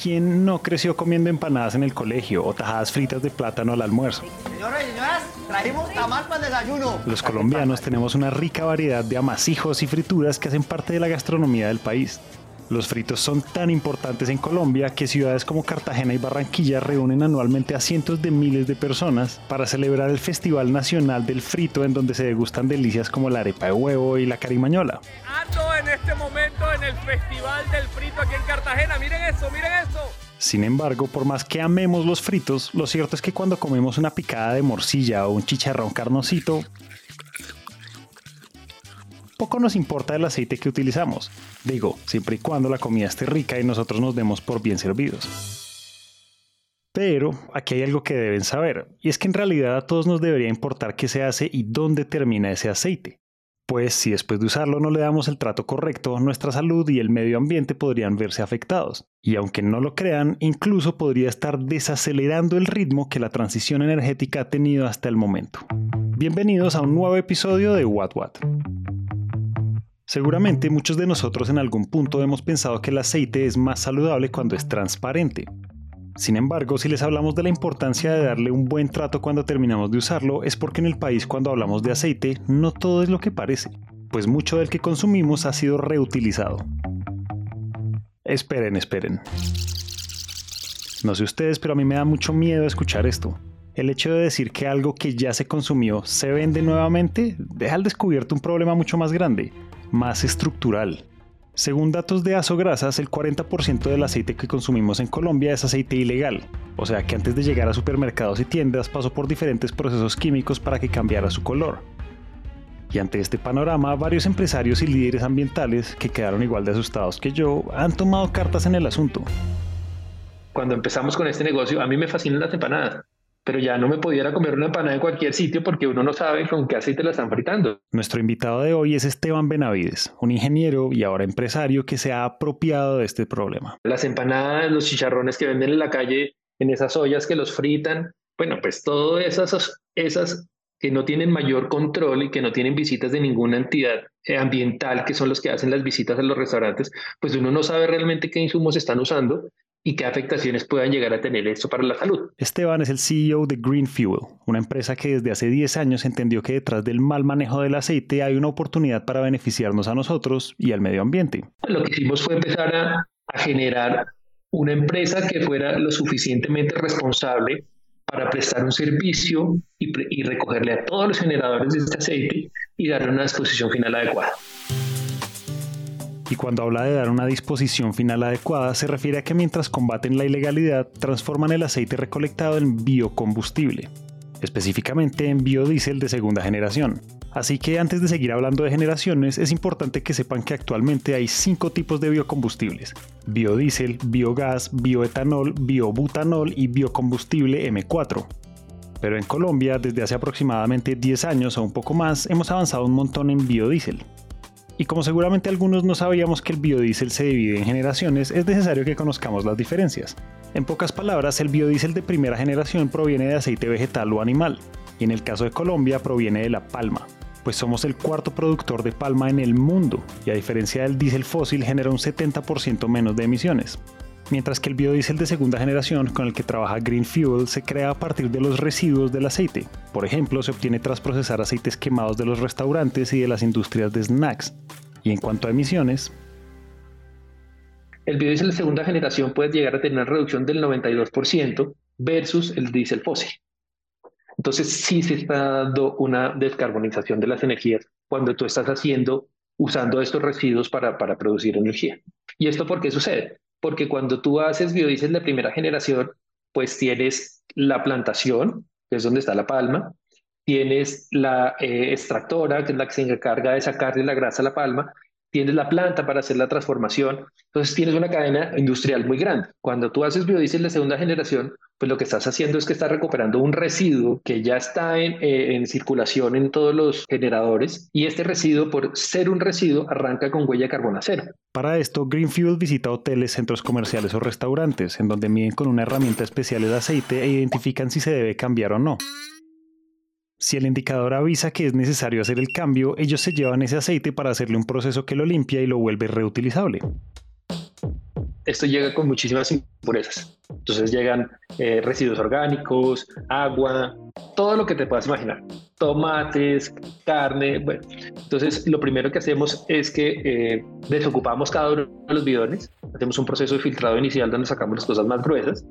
¿quién no creció comiendo empanadas en el colegio o tajadas fritas de plátano al almuerzo? Señoras y señoras, trajimos tamal para el desayuno. Los colombianos tenemos una rica variedad de amasijos y frituras que hacen parte de la gastronomía del país. Los fritos son tan importantes en Colombia que ciudades como Cartagena y Barranquilla reúnen anualmente a cientos de miles de personas para celebrar el Festival Nacional del Frito en donde se degustan delicias como la arepa de huevo y la carimañola. Ando en este momento en el Festival del Frito aquí en Cartagena. Miren eso, miren eso. Sin embargo, por más que amemos los fritos, lo cierto es que cuando comemos una picada de morcilla o un chicharrón carnosito, poco nos importa el aceite que utilizamos. Digo, siempre y cuando la comida esté rica y nosotros nos demos por bien servidos. Pero aquí hay algo que deben saber, y es que en realidad a todos nos debería importar qué se hace y dónde termina ese aceite. Pues si después de usarlo no le damos el trato correcto, nuestra salud y el medio ambiente podrían verse afectados. Y aunque no lo crean, incluso podría estar desacelerando el ritmo que la transición energética ha tenido hasta el momento. Bienvenidos a un nuevo episodio de What What. Seguramente muchos de nosotros en algún punto hemos pensado que el aceite es más saludable cuando es transparente. Sin embargo, si les hablamos de la importancia de darle un buen trato cuando terminamos de usarlo, es porque en el país cuando hablamos de aceite no todo es lo que parece, pues mucho del que consumimos ha sido reutilizado. Esperen, esperen. No sé ustedes, pero a mí me da mucho miedo escuchar esto. El hecho de decir que algo que ya se consumió se vende nuevamente deja al descubierto un problema mucho más grande, más estructural. Según datos de Asograsas, el 40% del aceite que consumimos en Colombia es aceite ilegal, o sea que antes de llegar a supermercados y tiendas pasó por diferentes procesos químicos para que cambiara su color. Y ante este panorama, varios empresarios y líderes ambientales, que quedaron igual de asustados que yo, han tomado cartas en el asunto. Cuando empezamos con este negocio, a mí me fascinan las empanadas pero ya no me pudiera comer una empanada en cualquier sitio porque uno no sabe con qué aceite la están fritando. Nuestro invitado de hoy es Esteban Benavides, un ingeniero y ahora empresario que se ha apropiado de este problema. Las empanadas, los chicharrones que venden en la calle, en esas ollas que los fritan, bueno, pues todas esas, esas que no tienen mayor control y que no tienen visitas de ninguna entidad eh, ambiental, que son los que hacen las visitas a los restaurantes, pues uno no sabe realmente qué insumos están usando y qué afectaciones puedan llegar a tener esto para la salud. Esteban es el CEO de Green Fuel, una empresa que desde hace 10 años entendió que detrás del mal manejo del aceite hay una oportunidad para beneficiarnos a nosotros y al medio ambiente. Lo que hicimos fue empezar a, generar una empresa que fuera lo suficientemente responsable para prestar un servicio y, y recogerle a todos los generadores de este aceite y darle una disposición final adecuada. Y cuando habla de dar una disposición final adecuada, se refiere a que mientras combaten la ilegalidad, transforman el aceite recolectado en biocombustible, específicamente en biodiesel de segunda generación. Así que antes de seguir hablando de generaciones, es importante que sepan que actualmente hay cinco tipos de biocombustibles: biodiesel, biogás, bioetanol, biobutanol y biocombustible M4. Pero en Colombia, desde hace aproximadamente 10 años o un poco más, hemos avanzado un montón en biodiesel. Y como seguramente algunos no sabíamos que el biodiesel se divide en generaciones, es necesario que conozcamos las diferencias. En pocas palabras, el biodiesel de primera generación proviene de aceite vegetal o animal, y en el caso de Colombia proviene de la palma, pues somos el cuarto productor de palma en el mundo, y a diferencia del diésel fósil genera un 70% menos de emisiones. Mientras que el biodiesel de segunda generación con el que trabaja Green Fuel se crea a partir de los residuos del aceite. Por ejemplo, se obtiene tras procesar aceites quemados de los restaurantes y de las industrias de snacks. Y en cuanto a emisiones, el biodiesel de segunda generación puede llegar a tener una reducción del 92% versus el diésel fósil. Entonces sí se está dando una descarbonización de las energías cuando tú estás haciendo, usando estos residuos para, para producir energía. ¿Y esto por qué sucede? Porque cuando tú haces biodiesel de primera generación, pues tienes la plantación, que es donde está la palma, tienes la eh, extractora, que es la que se encarga de sacarle la grasa a la palma, tienes la planta para hacer la transformación, entonces tienes una cadena industrial muy grande. Cuando tú haces biodiesel de segunda generación, pues lo que estás haciendo es que estás recuperando un residuo que ya está en, eh, en, circulación en todos los generadores y este residuo, por ser un residuo, arranca con huella de carbono cero. Para esto, Greenfield visita hoteles, centros comerciales o restaurantes, en donde miden con una herramienta especial el aceite e identifican si se debe cambiar o no. Si el indicador avisa que es necesario hacer el cambio, ellos se llevan ese aceite para hacerle un proceso que lo limpia y lo vuelve reutilizable. esto llega con muchísimas impurezas. Entonces llegan eh, residuos orgánicos, agua, todo lo que te puedas imaginar. Tomates, carne. Entonces lo primero que hacemos es que eh, desocupamos cada uno de los bidones, hacemos un proceso de filtrado inicial donde sacamos las cosas más gruesas.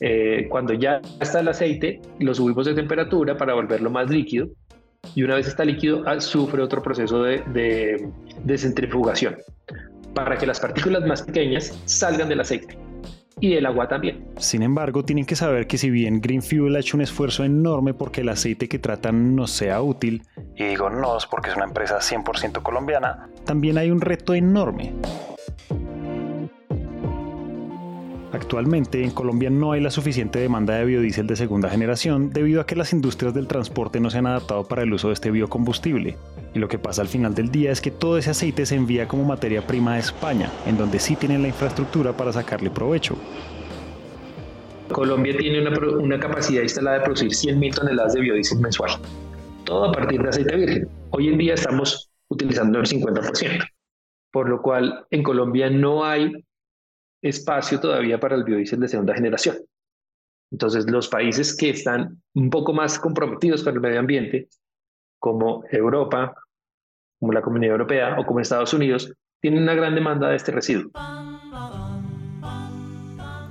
Eh, cuando ya está el aceite, lo subimos de temperatura para volverlo más líquido y una vez está líquido ah, sufre otro proceso de, de centrifugación para que las partículas más pequeñas salgan del aceite y el agua también. Sin embargo, tienen que saber que si bien Green Fuel ha hecho un esfuerzo enorme porque el aceite que tratan no sea útil, y digo nos porque es una empresa 100% colombiana, también hay un reto enorme. Actualmente en Colombia no hay la suficiente demanda de biodiesel de segunda generación debido a que las industrias del transporte no se han adaptado para el uso de este biocombustible. Y lo que pasa al final del día es que todo ese aceite se envía como materia prima a España, en donde sí tienen la infraestructura para sacarle provecho. Colombia tiene una, capacidad instalada de producir 100.000 toneladas de biodiesel mensual, todo a partir de aceite virgen. Hoy en día estamos utilizando el 50%, por lo cual en Colombia no hay espacio todavía para el biodiesel de segunda generación. Entonces, los países que están un poco más comprometidos con el medio ambiente, como Europa, como la Comunidad Europea o como Estados Unidos, tienen una gran demanda de este residuo.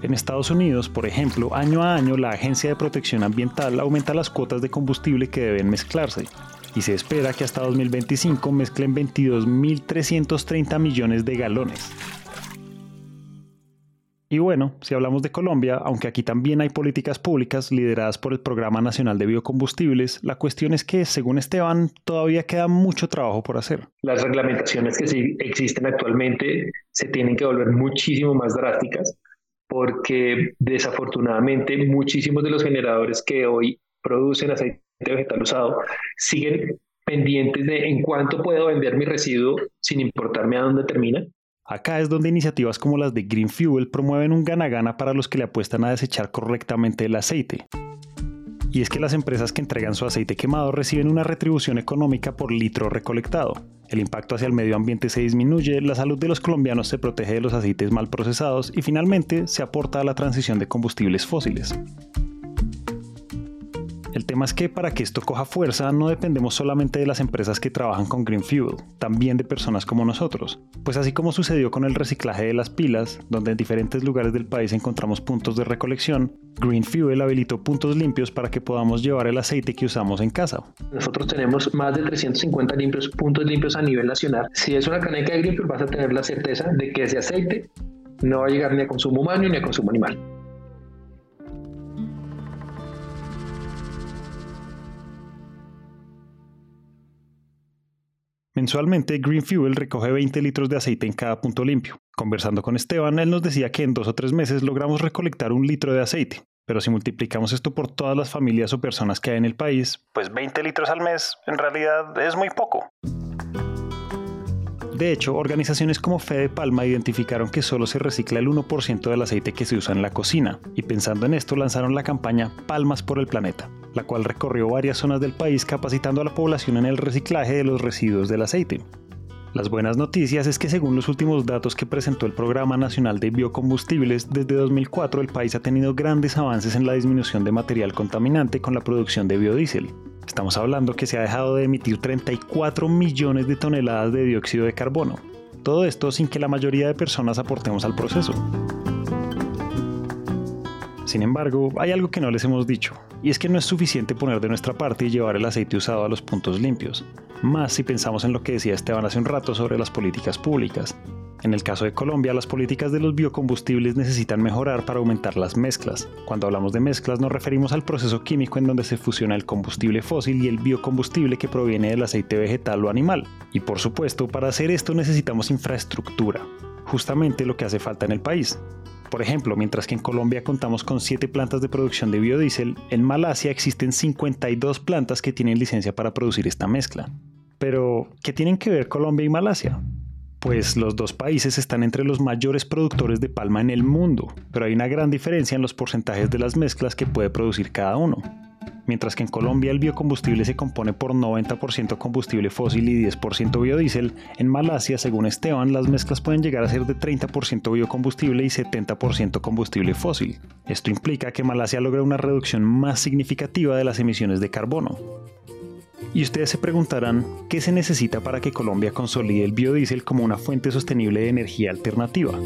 En Estados Unidos, por ejemplo, año a año la Agencia de Protección Ambiental aumenta las cuotas de combustible que deben mezclarse y se espera que hasta 2025 mezclen 22.330 millones de galones. Y bueno, si hablamos de Colombia, aunque aquí también hay políticas públicas lideradas por el Programa Nacional de Biocombustibles, la cuestión es que, según Esteban, todavía queda mucho trabajo por hacer. Las reglamentaciones que sí existen actualmente se tienen que volver muchísimo más drásticas porque desafortunadamente muchísimos de los generadores que hoy producen aceite vegetal usado siguen pendientes de en cuánto puedo vender mi residuo sin importarme a dónde termina Acá es donde iniciativas como las de Green Fuel promueven un gana-gana para los que le apuestan a desechar correctamente el aceite. Y es que las empresas que entregan su aceite quemado reciben una retribución económica por litro recolectado. El impacto hacia el medio ambiente se disminuye, la salud de los colombianos se protege de los aceites mal procesados y finalmente se aporta a la transición de combustibles fósiles. El tema es que para que esto coja fuerza no dependemos solamente de las empresas que trabajan con Green Fuel, también de personas como nosotros. Pues así como sucedió con el reciclaje de las pilas, donde en diferentes lugares del país encontramos puntos de recolección, Green Fuel habilitó puntos limpios para que podamos llevar el aceite que usamos en casa. Nosotros tenemos más de 350 limpios, puntos limpios a nivel nacional. Si es una caneca de Green Fuel vas a tener la certeza de que ese aceite no va a llegar ni a consumo humano ni a consumo animal. Mensualmente, Green Fuel recoge 20 litros de aceite en cada punto limpio. Conversando con Esteban, él nos decía que en dos o tres meses logramos recolectar un litro de aceite. Pero si multiplicamos esto por todas las familias o personas que hay en el país, pues 20 litros al mes en realidad es muy poco. De hecho, organizaciones como Fede Palma identificaron que solo se recicla el 1% del aceite que se usa en la cocina, y pensando en esto lanzaron la campaña Palmas por el Planeta, la cual recorrió varias zonas del país capacitando a la población en el reciclaje de los residuos del aceite. Las buenas noticias es que según los últimos datos que presentó el Programa Nacional de Biocombustibles, desde 2004 el país ha tenido grandes avances en la disminución de material contaminante con la producción de biodiesel. Estamos hablando que se ha dejado de emitir 34 millones de toneladas de dióxido de carbono. Todo esto sin que la mayoría de personas aportemos al proceso. Sin embargo, hay algo que no les hemos dicho, y es que no es suficiente poner de nuestra parte y llevar el aceite usado a los puntos limpios, más si pensamos en lo que decía Esteban hace un rato sobre las políticas públicas. En el caso de Colombia, las políticas de los biocombustibles necesitan mejorar para aumentar las mezclas. Cuando hablamos de mezclas nos referimos al proceso químico en donde se fusiona el combustible fósil y el biocombustible que proviene del aceite vegetal o animal. Y por supuesto, para hacer esto necesitamos infraestructura, justamente lo que hace falta en el país. Por ejemplo, mientras que en Colombia contamos con 7 plantas de producción de biodiesel, en Malasia existen 52 plantas que tienen licencia para producir esta mezcla. Pero, ¿qué tienen que ver Colombia y Malasia? pues los dos países están entre los mayores productores de palma en el mundo, pero hay una gran diferencia en los porcentajes de las mezclas que puede producir cada uno. Mientras que en Colombia el biocombustible se compone por 90% combustible fósil y 10% biodiesel, en Malasia, según Esteban, las mezclas pueden llegar a ser de 30% biocombustible y 70% combustible fósil. Esto implica que Malasia logra una reducción más significativa de las emisiones de carbono. Y ustedes se preguntarán, ¿qué se necesita para que Colombia consolide el biodiesel como una fuente sostenible de energía alternativa?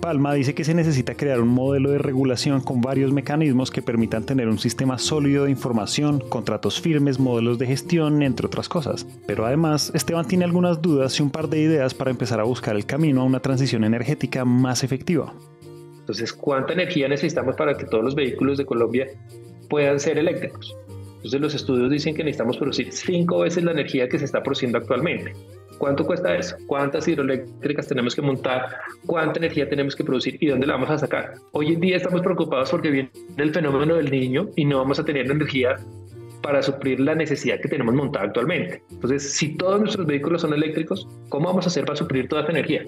Palma dice que se necesita crear un modelo de regulación con varios mecanismos que permitan tener un sistema sólido de información, contratos firmes, modelos de gestión, entre otras cosas. Pero además, Esteban tiene algunas dudas y un par de ideas para empezar a buscar el camino a una transición energética más efectiva. Entonces, ¿cuánta energía necesitamos para que todos los vehículos de Colombia puedan ser eléctricos. Entonces los estudios dicen que necesitamos producir cinco veces la energía que se está produciendo actualmente. ¿Cuánto cuesta eso? ¿Cuántas hidroeléctricas tenemos que montar? ¿Cuánta energía tenemos que producir? ¿Y dónde la vamos a sacar? Hoy en día estamos preocupados porque viene el fenómeno del niño y no vamos a tener energía para suplir la necesidad que tenemos montada actualmente. Entonces, si todos nuestros vehículos son eléctricos, ¿cómo vamos a hacer para suplir toda esa energía?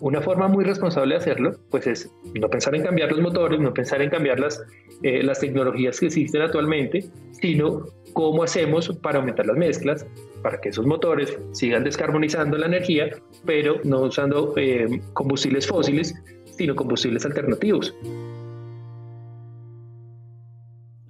Una forma muy responsable de hacerlo, pues es no pensar en cambiar los motores, no pensar en cambiar las, eh, las tecnologías que existen actualmente, sino cómo hacemos para aumentar las mezclas, para que esos motores sigan descarbonizando la energía, pero no usando eh, combustibles fósiles, sino combustibles alternativos.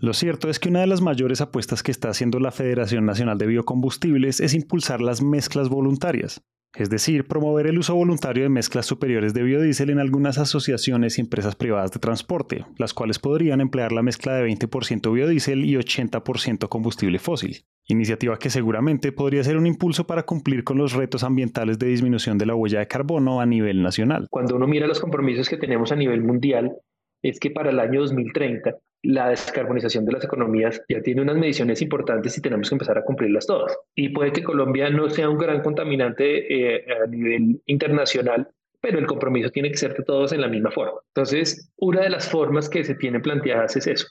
Lo cierto es que una de las mayores apuestas que está haciendo la Federación Nacional de Biocombustibles es impulsar las mezclas voluntarias es decir, promover el uso voluntario de mezclas superiores de biodiesel en algunas asociaciones y empresas privadas de transporte, las cuales podrían emplear la mezcla de 20% biodiesel y 80% combustible fósil. Iniciativa que seguramente podría ser un impulso para cumplir con los retos ambientales de disminución de la huella de carbono a nivel nacional. Cuando uno mira los compromisos que tenemos a nivel mundial, es que para el año 2030 la descarbonización de las economías ya tiene unas mediciones importantes y tenemos que empezar a cumplirlas todas. Y puede que Colombia no sea un gran contaminante eh, a nivel internacional, pero el compromiso tiene que ser de todos en la misma forma. Entonces, una de las formas que se tienen planteadas es eso,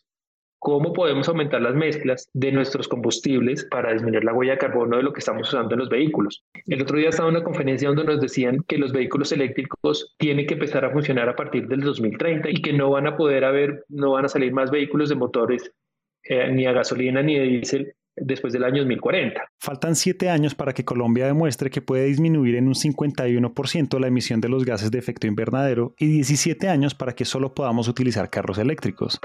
cómo podemos aumentar las mezclas de nuestros combustibles para disminuir la huella de carbono de lo que estamos usando en los vehículos. El otro día estaba en una conferencia donde nos decían que los vehículos eléctricos tienen que empezar a funcionar a partir del 2030 y que no van a poder haber, no van a salir más vehículos de motores eh, ni a gasolina ni de diésel después del año 2040. Faltan siete años para que Colombia demuestre que puede disminuir en un 51% la emisión de los gases de efecto invernadero y 17 años para que solo podamos utilizar carros eléctricos.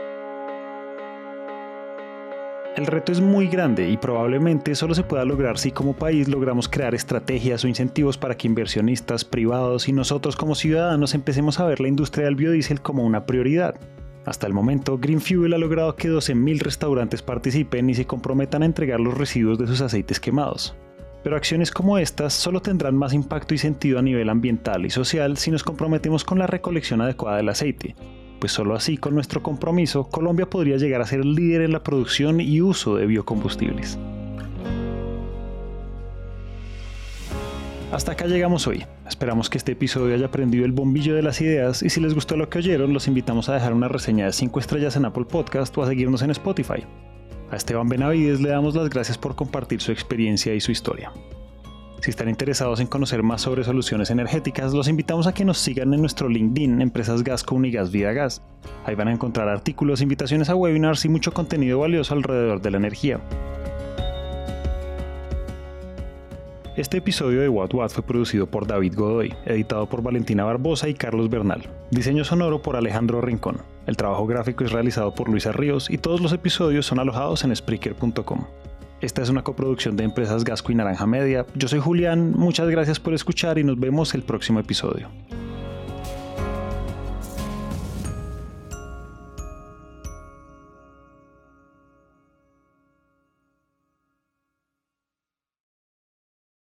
El reto es muy grande y probablemente solo se pueda lograr si como país logramos crear estrategias o incentivos para que inversionistas privados y nosotros como ciudadanos empecemos a ver la industria del biodiesel como una prioridad. Hasta el momento, Green Fuel ha logrado que 12.000 restaurantes participen y se comprometan a entregar los residuos de sus aceites quemados. Pero acciones como estas solo tendrán más impacto y sentido a nivel ambiental y social si nos comprometemos con la recolección adecuada del aceite, pues solo así, con nuestro compromiso, Colombia podría llegar a ser líder en la producción y uso de biocombustibles. Hasta acá llegamos hoy. Esperamos que este episodio haya prendido el bombillo de las ideas y si les gustó lo que oyeron, los invitamos a dejar una reseña de 5 estrellas en Apple Podcast o a seguirnos en Spotify. A Esteban Benavides le damos las gracias por compartir su experiencia y su historia. Si están interesados en conocer más sobre soluciones energéticas, los invitamos a que nos sigan en nuestro LinkedIn Empresas Gasco Unigas Vida Gas. Ahí van a encontrar artículos, invitaciones a webinars y mucho contenido valioso alrededor de la energía. Este episodio de What What fue producido por David Godoy, editado por Valentina Barbosa y Carlos Bernal. Diseño sonoro por Alejandro Rincón. El trabajo gráfico es realizado por Luisa Ríos y todos los episodios son alojados en Spreaker.com. Esta es una coproducción de empresas Gasco y Naranja Media. Yo soy Julián, muchas gracias por escuchar y nos vemos el próximo episodio.